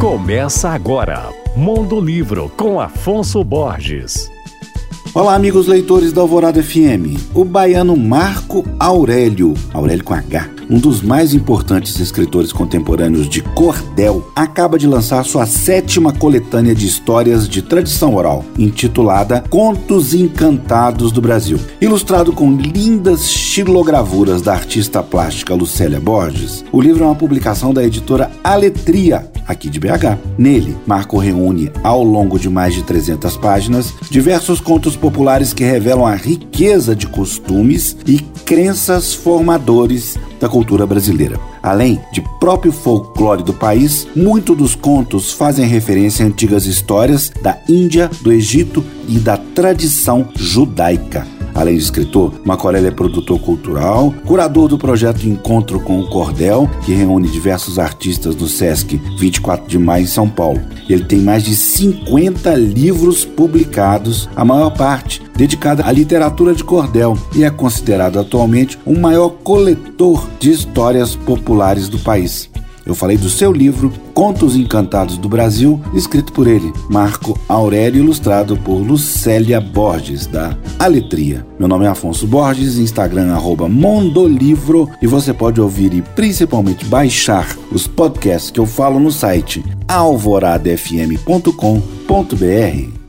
Começa agora, Mundo Livro com Afonso Borges. Olá, amigos leitores da Alvorada FM. O baiano Marco Aurélio, Aurélio com H, um dos mais importantes escritores contemporâneos de cordel, acaba de lançar sua sétima coletânea de histórias de tradição oral, intitulada Contos Encantados do Brasil. Ilustrado com lindas xilogravuras da artista plástica Lucélia Borges, o livro é uma publicação da editora Aletria, aqui de BH. Nele, Marco reúne, ao longo de mais de 300 páginas, diversos contos populares que revelam a riqueza de costumes e crenças formadores da cultura brasileira. Além de próprio folclore do país, muitos dos contos fazem referência a antigas histórias da Índia, do Egito e da tradição judaica. Além de escritor, Macorelli é produtor cultural, curador do projeto Encontro com o Cordel, que reúne diversos artistas do SESC 24 de maio em São Paulo. Ele tem mais de 50 livros publicados, a maior parte dedicada à literatura de cordel, e é considerado atualmente o maior coletor de histórias populares do país. Eu falei do seu livro Contos Encantados do Brasil, escrito por ele, Marco Aurélio, ilustrado por Lucélia Borges, da Aletria. Meu nome é Afonso Borges, Instagram arroba Mondolivro, e você pode ouvir e principalmente baixar os podcasts que eu falo no site alvoradafm.com.br.